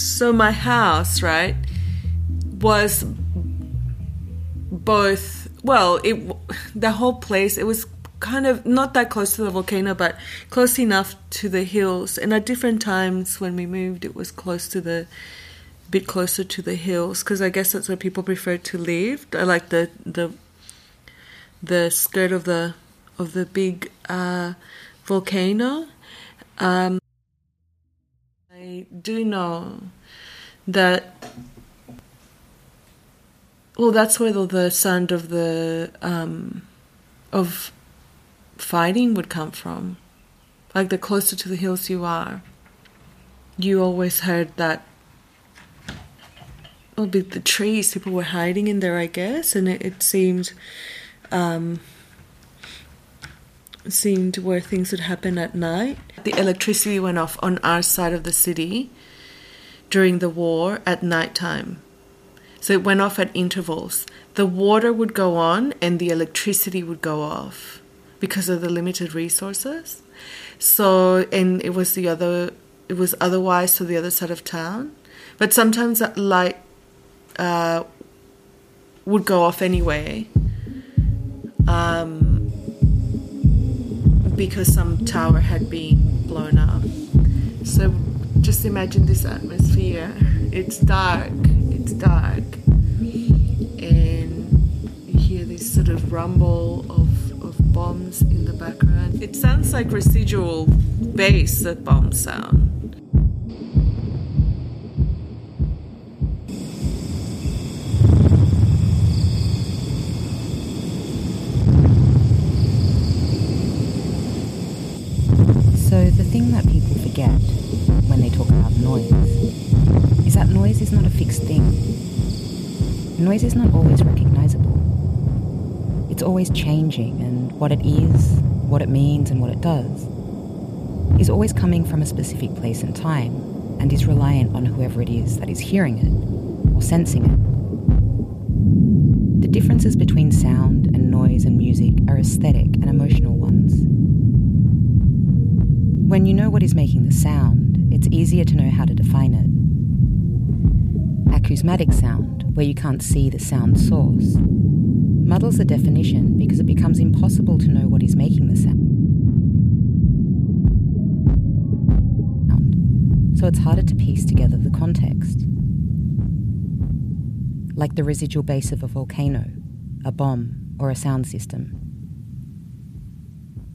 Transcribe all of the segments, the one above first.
so my house, right, was both well, it the whole place it was kind of not that close to the volcano, but close enough to the hills. And at different times when we moved, it was close to the bit closer to the hills because I guess that's where people prefer to live. I like the the the skirt of the of the big uh, volcano. Um, do know that. Well, that's where the, the sound of the um, of fighting would come from. Like the closer to the hills you are, you always heard that. Well, the trees, people were hiding in there, I guess, and it, it seemed, um, seemed where things would happen at night. The electricity went off on our side of the city during the war at night time. So it went off at intervals. The water would go on and the electricity would go off because of the limited resources. So, and it was the other, it was otherwise to the other side of town. But sometimes that light uh, would go off anyway um, because some tower had been blown up. So just imagine this atmosphere. It's dark, it's dark, and you hear this sort of rumble of of bombs in the background. It sounds like residual bass that bombs sound. So, the thing that people forget when they talk about noise is that noise is not a fixed thing. Noise is not always recognizable. It's always changing, and what it is, what it means, and what it does is always coming from a specific place and time and is reliant on whoever it is that is hearing it or sensing it. The differences between sound and noise and music are aesthetic and emotional ones. When you know what is making the sound, it's easier to know how to define it. Acousmatic sound, where you can't see the sound source, muddles the definition because it becomes impossible to know what is making the sound. So it's harder to piece together the context. Like the residual bass of a volcano, a bomb, or a sound system.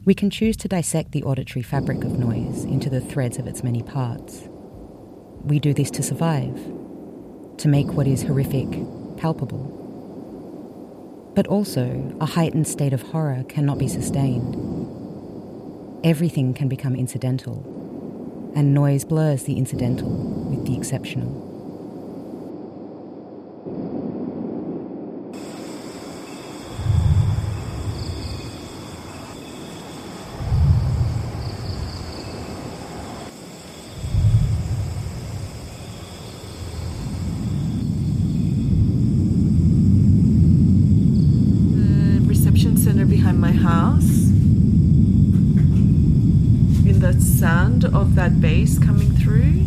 We can choose to dissect the auditory fabric of noise into the threads of its many parts. We do this to survive, to make what is horrific palpable. But also, a heightened state of horror cannot be sustained. Everything can become incidental, and noise blurs the incidental with the exceptional. Bass coming through,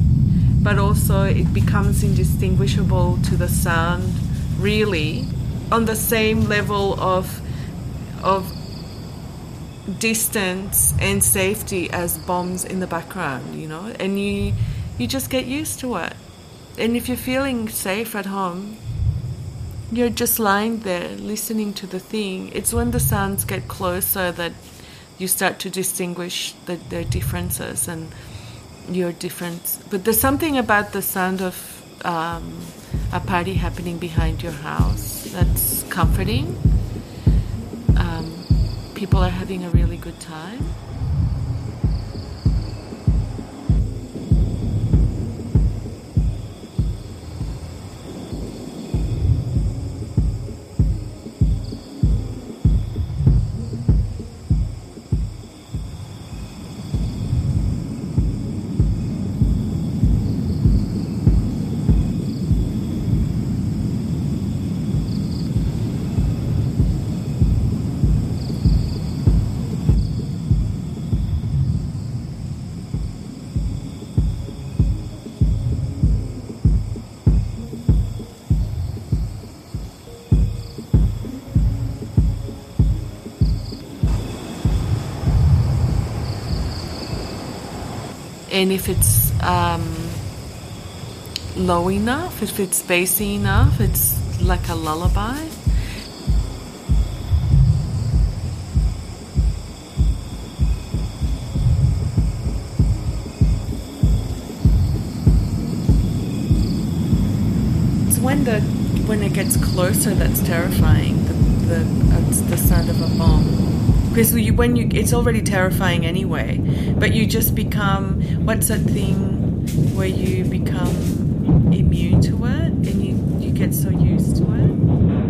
but also it becomes indistinguishable to the sound really on the same level of of distance and safety as bombs in the background, you know, and you you just get used to it. And if you're feeling safe at home, you're just lying there listening to the thing. It's when the sounds get closer that you start to distinguish the, their differences and your difference. But there's something about the sound of um, a party happening behind your house that's comforting. Um, people are having a really good time. And if it's um, low enough, if it's bassy enough, it's like a lullaby. It's when the when it gets closer that's terrifying. The the, it's the sound of a bomb. Because you, when you, it's already terrifying anyway. But you just become what's that thing where you become immune to it and you, you get so used to it.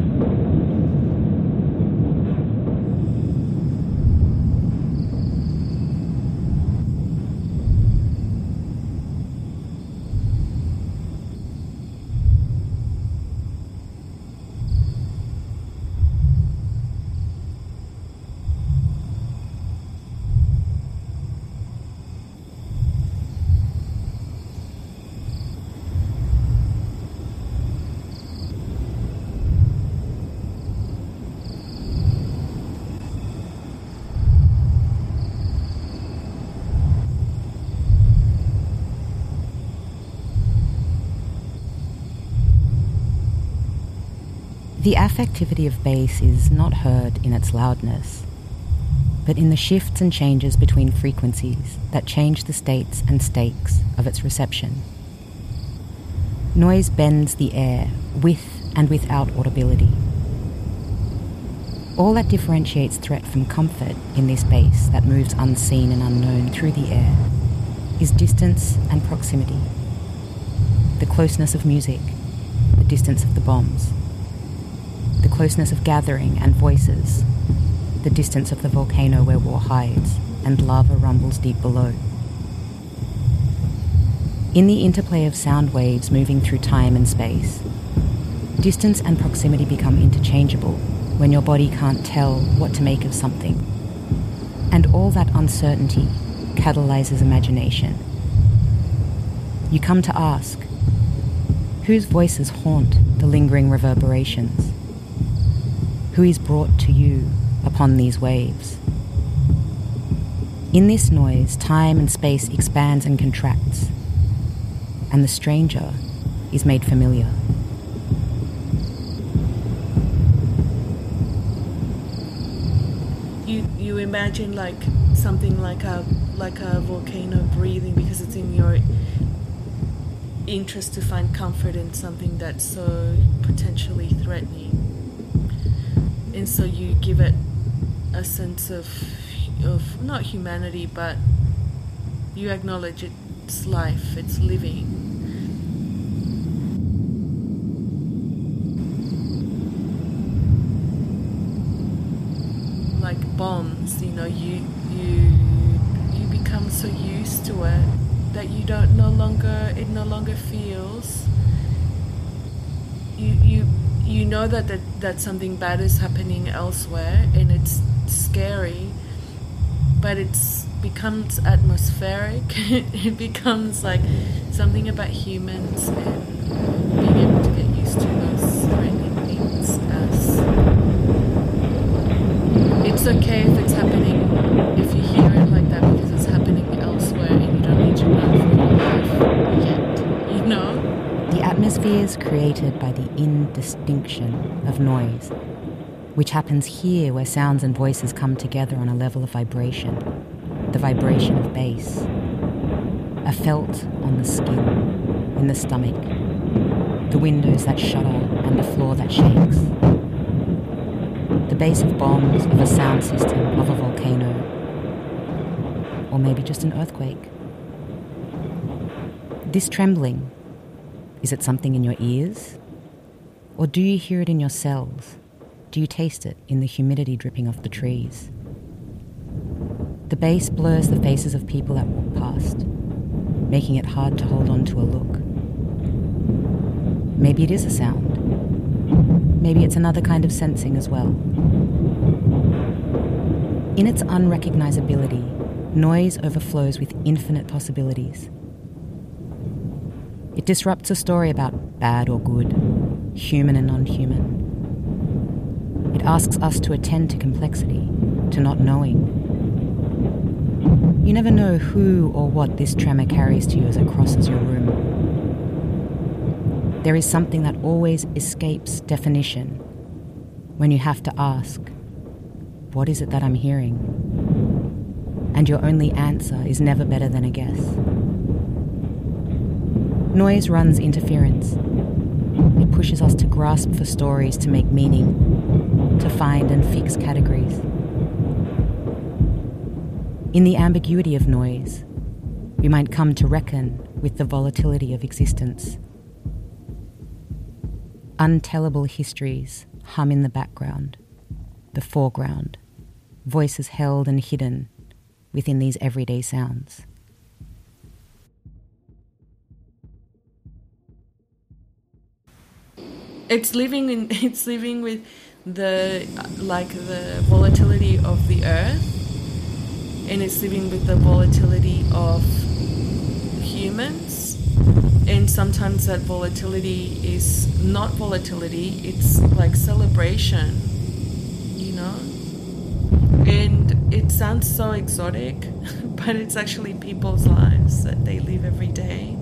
The affectivity of bass is not heard in its loudness, but in the shifts and changes between frequencies that change the states and stakes of its reception. Noise bends the air with and without audibility. All that differentiates threat from comfort in this bass that moves unseen and unknown through the air is distance and proximity. The closeness of music, the distance of the bombs closeness of gathering and voices, the distance of the volcano where war hides and lava rumbles deep below. In the interplay of sound waves moving through time and space, distance and proximity become interchangeable when your body can't tell what to make of something. And all that uncertainty catalyzes imagination. You come to ask whose voices haunt the lingering reverberations? Who is brought to you upon these waves. In this noise, time and space expands and contracts, and the stranger is made familiar. You you imagine like something like a like a volcano breathing because it's in your interest to find comfort in something that's so potentially threatening and so you give it a sense of of not humanity but you acknowledge its life its living. Like bombs you know you you you become so used to it that you don't no longer it no longer feels you you you know that, that that something bad is happening elsewhere and it's scary but it's becomes atmospheric. It becomes like something about humans and being able to get used to those threatening things as it's okay if it's happening if you hear it like that because it's happening elsewhere and you don't need to run for your life yet you know The atmosphere is created by the indistinction of noise, which happens here where sounds and voices come together on a level of vibration, the vibration of bass. A felt on the skin, in the stomach, the windows that shudder and the floor that shakes. The bass of bombs, of a sound system, of a volcano, or maybe just an earthquake. This trembling, is it something in your ears? Or do you hear it in your cells? Do you taste it in the humidity dripping off the trees? The bass blurs the faces of people that walk past, making it hard to hold on to a look. Maybe it is a sound. Maybe it's another kind of sensing as well. In its unrecognizability, noise overflows with infinite possibilities. It disrupts a story about bad or good, human and non human. It asks us to attend to complexity, to not knowing. You never know who or what this tremor carries to you as it crosses your room. There is something that always escapes definition when you have to ask, What is it that I'm hearing? And your only answer is never better than a guess. Noise runs interference. It pushes us to grasp for stories to make meaning, to find and fix categories. In the ambiguity of noise, we might come to reckon with the volatility of existence. Untellable histories hum in the background, the foreground, voices held and hidden within these everyday sounds. It's living in it's living with the like the volatility of the earth and it's living with the volatility of humans. And sometimes that volatility is not volatility it's like celebration you know? And it sounds so exotic but it's actually people's lives that they live every day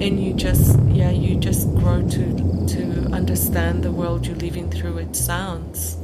and you just yeah you just grow to to understand the world you're living through its sounds